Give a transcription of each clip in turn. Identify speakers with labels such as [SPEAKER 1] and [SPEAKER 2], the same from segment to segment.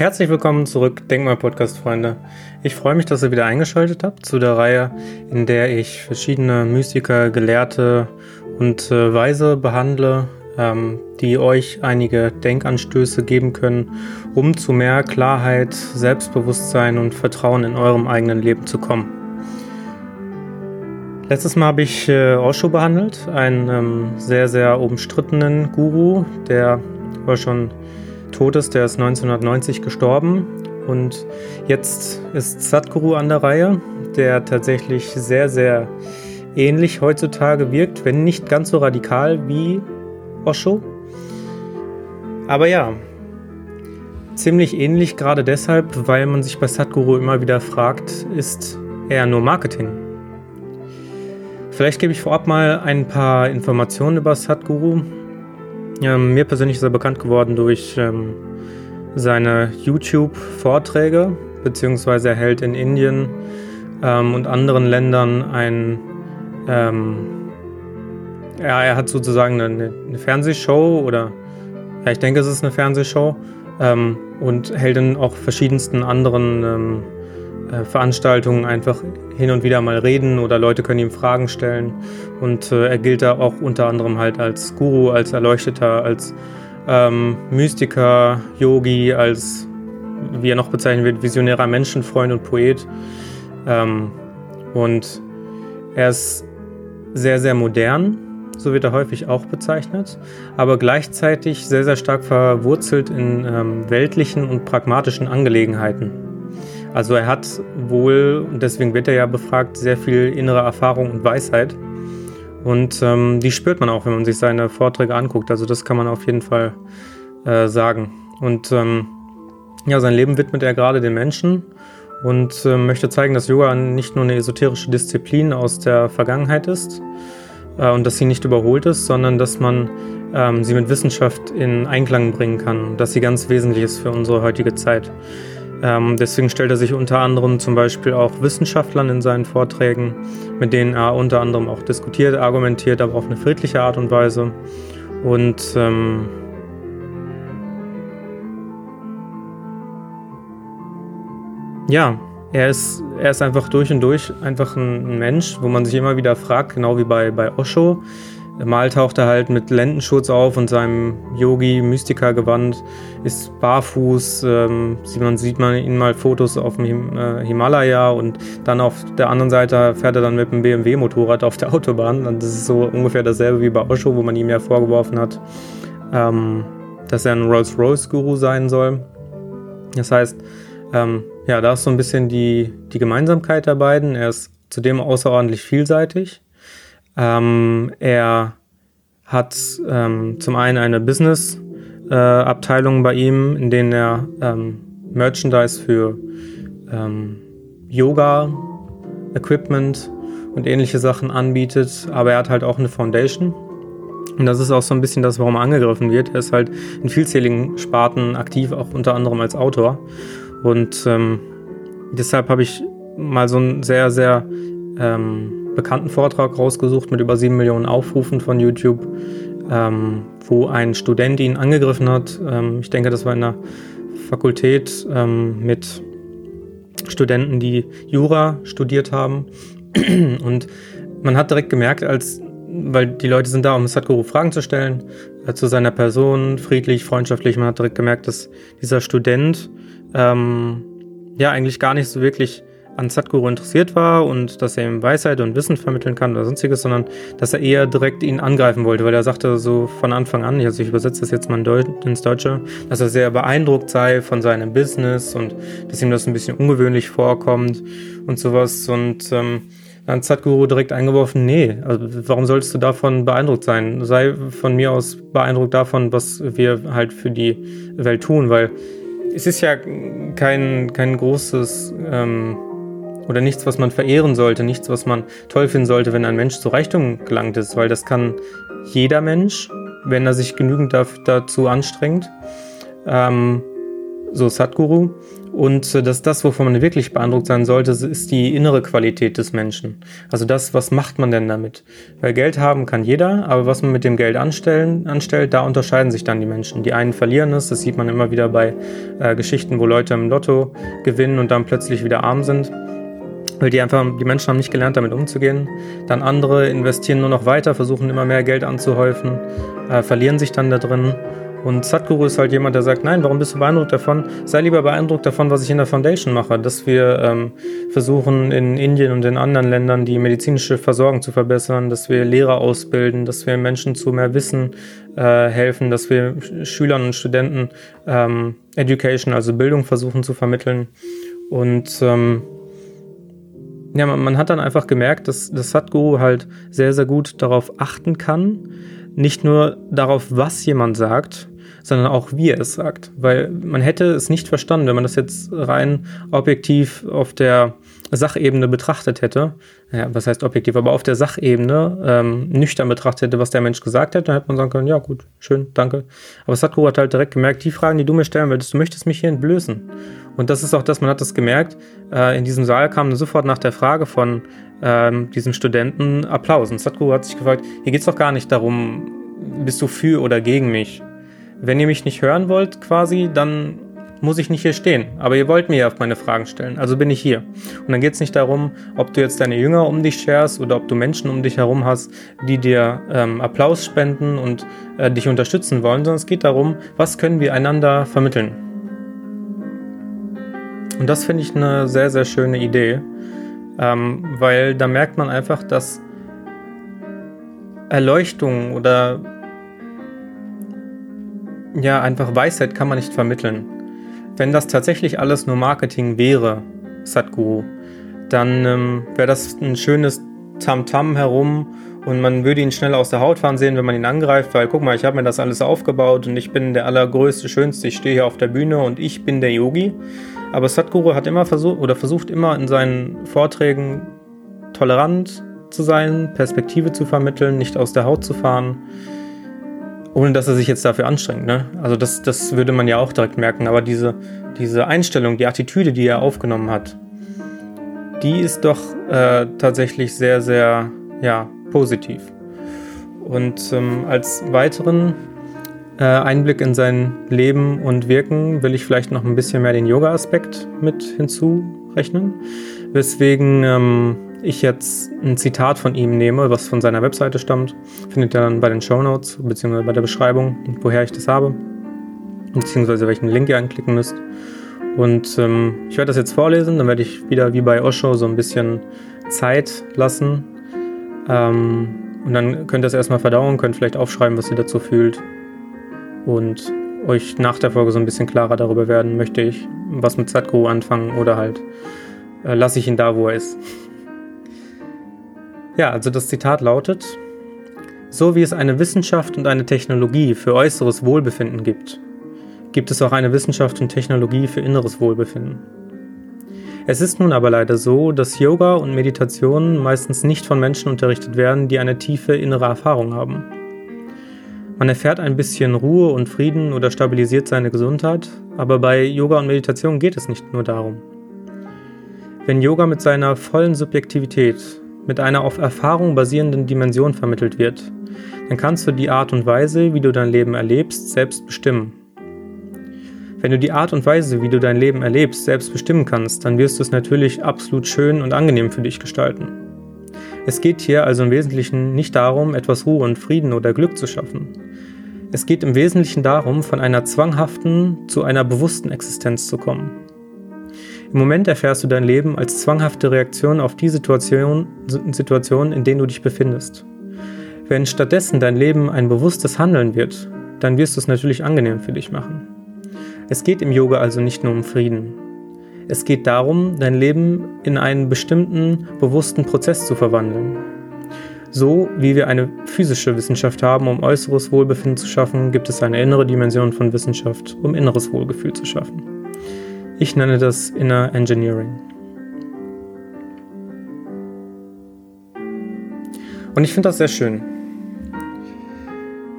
[SPEAKER 1] Herzlich willkommen zurück, Denkmal Podcast Freunde. Ich freue mich, dass ihr wieder eingeschaltet habt zu der Reihe, in der ich verschiedene Mystiker, Gelehrte und äh, Weise behandle, ähm, die euch einige Denkanstöße geben können, um zu mehr Klarheit, Selbstbewusstsein und Vertrauen in eurem eigenen Leben zu kommen. Letztes Mal habe ich äh, Osho behandelt, einen ähm, sehr, sehr umstrittenen Guru, der war schon tot ist. Der ist 1990 gestorben. Und jetzt ist Sadhguru an der Reihe, der tatsächlich sehr, sehr ähnlich heutzutage wirkt, wenn nicht ganz so radikal wie Osho. Aber ja, ziemlich ähnlich, gerade deshalb, weil man sich bei Sadhguru immer wieder fragt, ist er nur Marketing? Vielleicht gebe ich vorab mal ein paar Informationen über Sadhguru. Ähm, mir persönlich ist er bekannt geworden durch ähm, seine YouTube-Vorträge, beziehungsweise er hält in Indien ähm, und anderen Ländern ein. Ähm, ja, er hat sozusagen eine, eine, Fernsehshow oder. Ja, ich denke, es ist eine Fernsehshow ähm, und hält in auch verschiedensten anderen ähm, äh, Veranstaltungen einfach hin und wieder mal reden oder Leute können ihm Fragen stellen. Und äh, er gilt da auch unter anderem halt als Guru, als Erleuchteter, als ähm, Mystiker, Yogi, als, wie er noch bezeichnet wird, visionärer Menschenfreund und Poet. Ähm, und er ist sehr, sehr modern, so wird er häufig auch bezeichnet, aber gleichzeitig sehr, sehr stark verwurzelt in ähm, weltlichen und pragmatischen Angelegenheiten. Also er hat wohl, und deswegen wird er ja befragt, sehr viel innere Erfahrung und Weisheit. Und ähm, die spürt man auch, wenn man sich seine Vorträge anguckt. Also das kann man auf jeden Fall äh, sagen. Und ähm, ja, sein Leben widmet er gerade den Menschen und äh, möchte zeigen, dass Yoga nicht nur eine esoterische Disziplin aus der Vergangenheit ist äh, und dass sie nicht überholt ist, sondern dass man ähm, sie mit Wissenschaft in Einklang bringen kann, dass sie ganz wesentlich ist für unsere heutige Zeit. Ähm, deswegen stellt er sich unter anderem zum Beispiel auch Wissenschaftlern in seinen Vorträgen, mit denen er unter anderem auch diskutiert, argumentiert, aber auf eine friedliche Art und Weise. Und ähm, ja, er ist, er ist einfach durch und durch einfach ein, Mensch, wo man sich immer wieder fragt, genau wie bei, bei Osho, Mal taucht er halt mit Lendenschutz auf und seinem Yogi-Mystiker-Gewand, ist barfuß. Ähm, man, sieht man ihn mal Fotos auf dem Him äh, Himalaya und dann auf der anderen Seite fährt er dann mit einem BMW-Motorrad auf der Autobahn. Und das ist so ungefähr dasselbe wie bei Osho, wo man ihm ja vorgeworfen hat, ähm, dass er ein Rolls-Royce-Guru sein soll. Das heißt, ähm, ja, da ist so ein bisschen die, die Gemeinsamkeit der beiden. Er ist zudem außerordentlich vielseitig. Ähm, er hat ähm, zum einen eine Business-Abteilung äh, bei ihm, in denen er ähm, Merchandise für ähm, Yoga, Equipment und ähnliche Sachen anbietet, aber er hat halt auch eine Foundation. Und das ist auch so ein bisschen das, warum er angegriffen wird. Er ist halt in vielzähligen Sparten aktiv, auch unter anderem als Autor. Und ähm, deshalb habe ich mal so ein sehr, sehr ähm, bekannten Vortrag rausgesucht mit über sieben Millionen Aufrufen von YouTube, ähm, wo ein Student ihn angegriffen hat. Ähm, ich denke, das war in der Fakultät ähm, mit Studenten, die Jura studiert haben. Und man hat direkt gemerkt, als weil die Leute sind da, um Sadhguru Fragen zu stellen, äh, zu seiner Person, friedlich, freundschaftlich. Man hat direkt gemerkt, dass dieser Student ähm, ja eigentlich gar nicht so wirklich an Sadhguru interessiert war und dass er ihm Weisheit und Wissen vermitteln kann oder sonstiges, sondern dass er eher direkt ihn angreifen wollte, weil er sagte so von Anfang an, also ich übersetze das jetzt mal ins Deutsche, dass er sehr beeindruckt sei von seinem Business und dass ihm das ein bisschen ungewöhnlich vorkommt und sowas und ähm, dann hat Sadhguru direkt eingeworfen, nee, also warum solltest du davon beeindruckt sein? Sei von mir aus beeindruckt davon, was wir halt für die Welt tun, weil es ist ja kein, kein großes ähm, oder nichts, was man verehren sollte, nichts, was man toll finden sollte, wenn ein Mensch zu Reichtum gelangt ist, weil das kann jeder Mensch, wenn er sich genügend dazu anstrengt. Ähm, so Sadhguru. Und äh, dass das, wovon man wirklich beeindruckt sein sollte, ist die innere Qualität des Menschen. Also das, was macht man denn damit? Weil Geld haben kann jeder, aber was man mit dem Geld anstellen, anstellt, da unterscheiden sich dann die Menschen. Die einen verlieren es, das sieht man immer wieder bei äh, Geschichten, wo Leute im Lotto gewinnen und dann plötzlich wieder arm sind weil die einfach, die Menschen haben nicht gelernt, damit umzugehen. Dann andere investieren nur noch weiter, versuchen immer mehr Geld anzuhäufen, äh, verlieren sich dann da drin und Sadhguru ist halt jemand, der sagt, nein, warum bist du beeindruckt davon? Sei lieber beeindruckt davon, was ich in der Foundation mache, dass wir ähm, versuchen in Indien und in anderen Ländern die medizinische Versorgung zu verbessern, dass wir Lehrer ausbilden, dass wir Menschen zu mehr Wissen äh, helfen, dass wir Schülern und Studenten ähm, Education, also Bildung versuchen zu vermitteln. Und ähm, ja, man, man, hat dann einfach gemerkt, dass, dass Sadhguru halt sehr, sehr gut darauf achten kann, nicht nur darauf, was jemand sagt, sondern auch wie er es sagt. Weil man hätte es nicht verstanden, wenn man das jetzt rein objektiv auf der Sachebene betrachtet hätte. Ja, was heißt objektiv, aber auf der Sachebene ähm, nüchtern betrachtet hätte, was der Mensch gesagt hätte, dann hätte man sagen können, ja gut, schön, danke. Aber Satguru hat halt direkt gemerkt, die Fragen, die du mir stellen willst, du möchtest mich hier entblößen. Und das ist auch das, man hat das gemerkt, äh, in diesem Saal kam sofort nach der Frage von ähm, diesem Studenten Applaus. Und Satguru hat sich gefragt, hier geht es doch gar nicht darum, bist du für oder gegen mich? wenn ihr mich nicht hören wollt quasi, dann muss ich nicht hier stehen. Aber ihr wollt mir ja meine Fragen stellen, also bin ich hier. Und dann geht es nicht darum, ob du jetzt deine Jünger um dich scherst oder ob du Menschen um dich herum hast, die dir ähm, Applaus spenden und äh, dich unterstützen wollen, sondern es geht darum, was können wir einander vermitteln. Und das finde ich eine sehr, sehr schöne Idee, ähm, weil da merkt man einfach, dass Erleuchtung oder ja, einfach Weisheit kann man nicht vermitteln. Wenn das tatsächlich alles nur Marketing wäre, Sadhguru, dann ähm, wäre das ein schönes Tamtam -Tam herum und man würde ihn schnell aus der Haut fahren sehen, wenn man ihn angreift, weil guck mal, ich habe mir das alles aufgebaut und ich bin der allergrößte, schönste, ich stehe hier auf der Bühne und ich bin der Yogi. Aber Sadhguru hat immer versucht oder versucht immer in seinen Vorträgen tolerant zu sein, Perspektive zu vermitteln, nicht aus der Haut zu fahren ohne dass er sich jetzt dafür anstrengt. Ne? Also das, das würde man ja auch direkt merken. Aber diese, diese Einstellung, die Attitüde, die er aufgenommen hat, die ist doch äh, tatsächlich sehr, sehr ja, positiv. Und ähm, als weiteren äh, Einblick in sein Leben und Wirken will ich vielleicht noch ein bisschen mehr den Yoga-Aspekt mit hinzurechnen. Weswegen ähm, ich jetzt ein Zitat von ihm nehme, was von seiner Webseite stammt, findet ihr dann bei den Show Notes beziehungsweise bei der Beschreibung, woher ich das habe, beziehungsweise welchen Link ihr anklicken müsst. Und ähm, ich werde das jetzt vorlesen, dann werde ich wieder wie bei Osho so ein bisschen Zeit lassen. Ähm, und dann könnt ihr es erstmal verdauen, könnt vielleicht aufschreiben, was ihr dazu fühlt. Und euch nach der Folge so ein bisschen klarer darüber werden, möchte ich was mit Sadhguru anfangen oder halt äh, lasse ich ihn da, wo er ist. Ja, also das Zitat lautet, so wie es eine Wissenschaft und eine Technologie für äußeres Wohlbefinden gibt, gibt es auch eine Wissenschaft und Technologie für inneres Wohlbefinden. Es ist nun aber leider so, dass Yoga und Meditation meistens nicht von Menschen unterrichtet werden, die eine tiefe innere Erfahrung haben. Man erfährt ein bisschen Ruhe und Frieden oder stabilisiert seine Gesundheit, aber bei Yoga und Meditation geht es nicht nur darum. Wenn Yoga mit seiner vollen Subjektivität mit einer auf Erfahrung basierenden Dimension vermittelt wird, dann kannst du die Art und Weise, wie du dein Leben erlebst, selbst bestimmen. Wenn du die Art und Weise, wie du dein Leben erlebst, selbst bestimmen kannst, dann wirst du es natürlich absolut schön und angenehm für dich gestalten. Es geht hier also im Wesentlichen nicht darum, etwas Ruhe und Frieden oder Glück zu schaffen. Es geht im Wesentlichen darum, von einer zwanghaften zu einer bewussten Existenz zu kommen. Im Moment erfährst du dein Leben als zwanghafte Reaktion auf die Situation, Situation, in denen du dich befindest. Wenn stattdessen dein Leben ein bewusstes Handeln wird, dann wirst du es natürlich angenehm für dich machen. Es geht im Yoga also nicht nur um Frieden. Es geht darum, dein Leben in einen bestimmten, bewussten Prozess zu verwandeln. So wie wir eine physische Wissenschaft haben, um äußeres Wohlbefinden zu schaffen, gibt es eine innere Dimension von Wissenschaft, um inneres Wohlgefühl zu schaffen. Ich nenne das Inner Engineering. Und ich finde das sehr schön,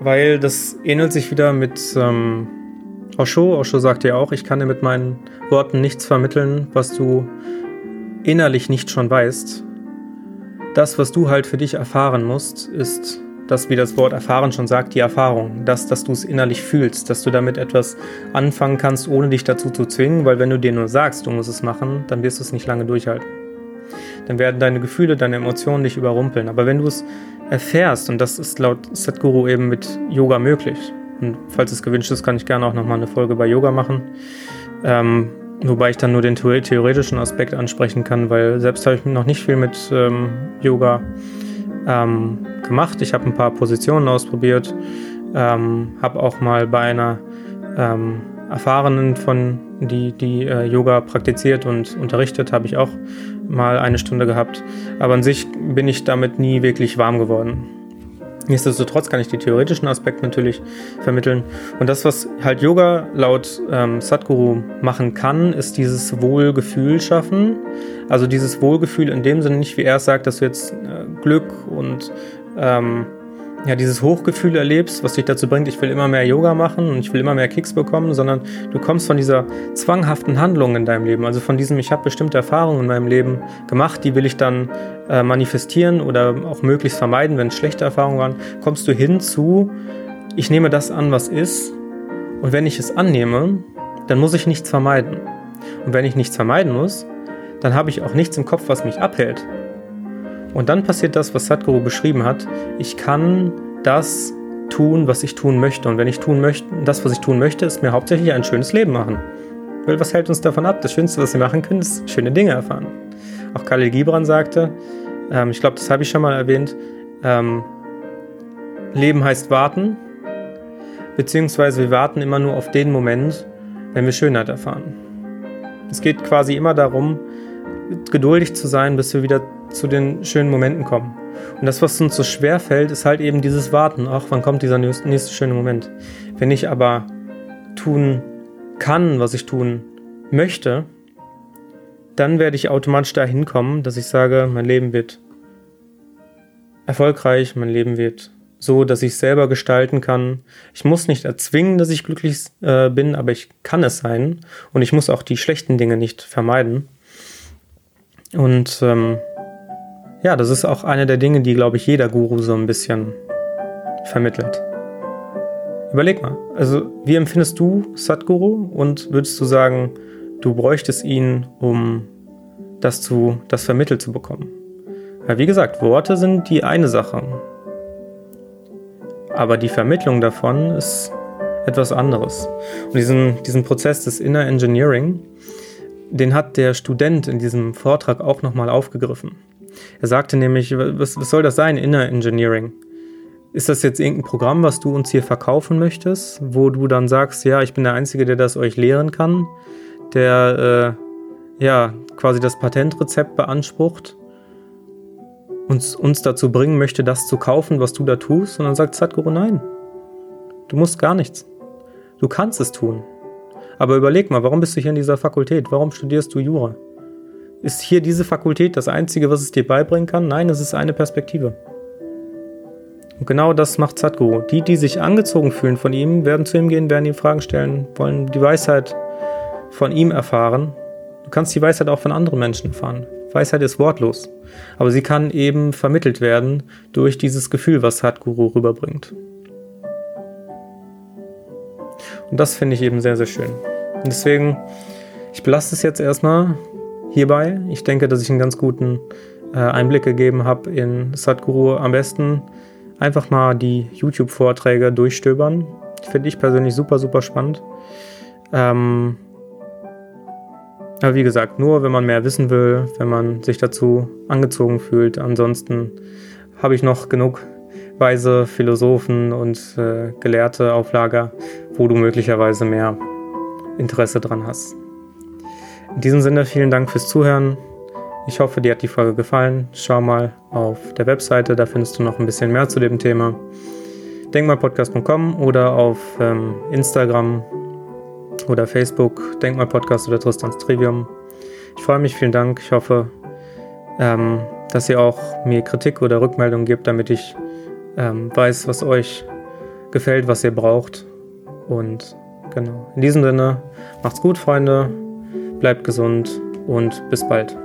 [SPEAKER 1] weil das ähnelt sich wieder mit ähm, Osho, Osho sagt ja auch, ich kann dir mit meinen Worten nichts vermitteln, was du innerlich nicht schon weißt. Das, was du halt für dich erfahren musst, ist das, wie das Wort erfahren schon sagt, die Erfahrung. Das, dass du es innerlich fühlst, dass du damit etwas anfangen kannst, ohne dich dazu zu zwingen, weil wenn du dir nur sagst, du musst es machen, dann wirst du es nicht lange durchhalten. Dann werden deine Gefühle, deine Emotionen dich überrumpeln. Aber wenn du es erfährst, und das ist laut Sadhguru eben mit Yoga möglich, und falls es gewünscht ist, kann ich gerne auch nochmal eine Folge bei Yoga machen. Ähm, wobei ich dann nur den theoretischen Aspekt ansprechen kann, weil selbst habe ich noch nicht viel mit ähm, Yoga ähm, gemacht. Ich habe ein paar Positionen ausprobiert, ähm, habe auch mal bei einer ähm, Erfahrenen von die, die äh, Yoga praktiziert und unterrichtet, habe ich auch mal eine Stunde gehabt. Aber an sich bin ich damit nie wirklich warm geworden. Nichtsdestotrotz kann ich die theoretischen Aspekte natürlich vermitteln. Und das, was halt Yoga laut ähm, Sadhguru machen kann, ist dieses Wohlgefühl schaffen. Also dieses Wohlgefühl in dem Sinne nicht, wie er sagt, dass du jetzt äh, Glück und ähm, ja, dieses Hochgefühl erlebst, was dich dazu bringt, ich will immer mehr Yoga machen und ich will immer mehr Kicks bekommen, sondern du kommst von dieser zwanghaften Handlung in deinem Leben, also von diesem, ich habe bestimmte Erfahrungen in meinem Leben gemacht, die will ich dann äh, manifestieren oder auch möglichst vermeiden, wenn es schlechte Erfahrungen waren, kommst du hin zu, ich nehme das an, was ist und wenn ich es annehme, dann muss ich nichts vermeiden. Und wenn ich nichts vermeiden muss, dann habe ich auch nichts im Kopf, was mich abhält. Und dann passiert das, was Sadhguru beschrieben hat. Ich kann das tun, was ich tun möchte. Und wenn ich tun möchte, das, was ich tun möchte, ist mir hauptsächlich ein schönes Leben machen. Weil was hält uns davon ab? Das Schönste, was wir machen können, ist schöne Dinge erfahren. Auch Khalil Gibran sagte, ähm, ich glaube, das habe ich schon mal erwähnt, ähm, Leben heißt warten, beziehungsweise wir warten immer nur auf den Moment, wenn wir Schönheit erfahren. Es geht quasi immer darum, geduldig zu sein, bis wir wieder zu den schönen Momenten kommen. Und das, was uns so schwer fällt, ist halt eben dieses Warten. Ach, wann kommt dieser nächste, nächste schöne Moment? Wenn ich aber tun kann, was ich tun möchte, dann werde ich automatisch dahin kommen, dass ich sage, mein Leben wird erfolgreich, mein Leben wird so, dass ich selber gestalten kann. Ich muss nicht erzwingen, dass ich glücklich äh, bin, aber ich kann es sein. Und ich muss auch die schlechten Dinge nicht vermeiden. Und ähm, ja, das ist auch eine der Dinge, die, glaube ich, jeder Guru so ein bisschen vermittelt. Überleg mal, also wie empfindest du Sadhguru und würdest du sagen, du bräuchtest ihn, um das, zu, das vermittelt zu bekommen? Weil wie gesagt, Worte sind die eine Sache. Aber die Vermittlung davon ist etwas anderes. Und diesen, diesen Prozess des Inner Engineering, den hat der Student in diesem Vortrag auch nochmal aufgegriffen. Er sagte nämlich, was, was soll das sein, Inner Engineering? Ist das jetzt irgendein Programm, was du uns hier verkaufen möchtest, wo du dann sagst, ja, ich bin der Einzige, der das euch lehren kann, der äh, ja quasi das Patentrezept beansprucht, uns, uns dazu bringen möchte, das zu kaufen, was du da tust? Und dann sagt Sadhguru, nein, du musst gar nichts. Du kannst es tun. Aber überleg mal, warum bist du hier in dieser Fakultät? Warum studierst du Jura? Ist hier diese Fakultät das Einzige, was es dir beibringen kann? Nein, es ist eine Perspektive. Und genau das macht Sadhguru. Die, die sich angezogen fühlen von ihm, werden zu ihm gehen, werden ihm Fragen stellen, wollen die Weisheit von ihm erfahren. Du kannst die Weisheit auch von anderen Menschen erfahren. Weisheit ist wortlos, aber sie kann eben vermittelt werden durch dieses Gefühl, was Sadhguru rüberbringt. Und das finde ich eben sehr, sehr schön. Und deswegen, ich belasse es jetzt erstmal hierbei. Ich denke, dass ich einen ganz guten äh, Einblick gegeben habe in Sadhguru. Am besten einfach mal die YouTube-Vorträge durchstöbern. Finde ich persönlich super, super spannend. Ähm, aber wie gesagt, nur wenn man mehr wissen will, wenn man sich dazu angezogen fühlt. Ansonsten habe ich noch genug weise Philosophen und äh, Gelehrte auf Lager, wo du möglicherweise mehr Interesse dran hast. In diesem Sinne vielen Dank fürs Zuhören. Ich hoffe, dir hat die Folge gefallen. Schau mal auf der Webseite, da findest du noch ein bisschen mehr zu dem Thema. Denkmalpodcast.com oder auf ähm, Instagram oder Facebook, Denkmalpodcast oder Tristans Trivium. Ich freue mich, vielen Dank. Ich hoffe, ähm, dass ihr auch mir Kritik oder Rückmeldung gebt, damit ich ähm, weiß, was euch gefällt, was ihr braucht. Und Genau. In diesem Sinne, macht's gut, Freunde, bleibt gesund und bis bald.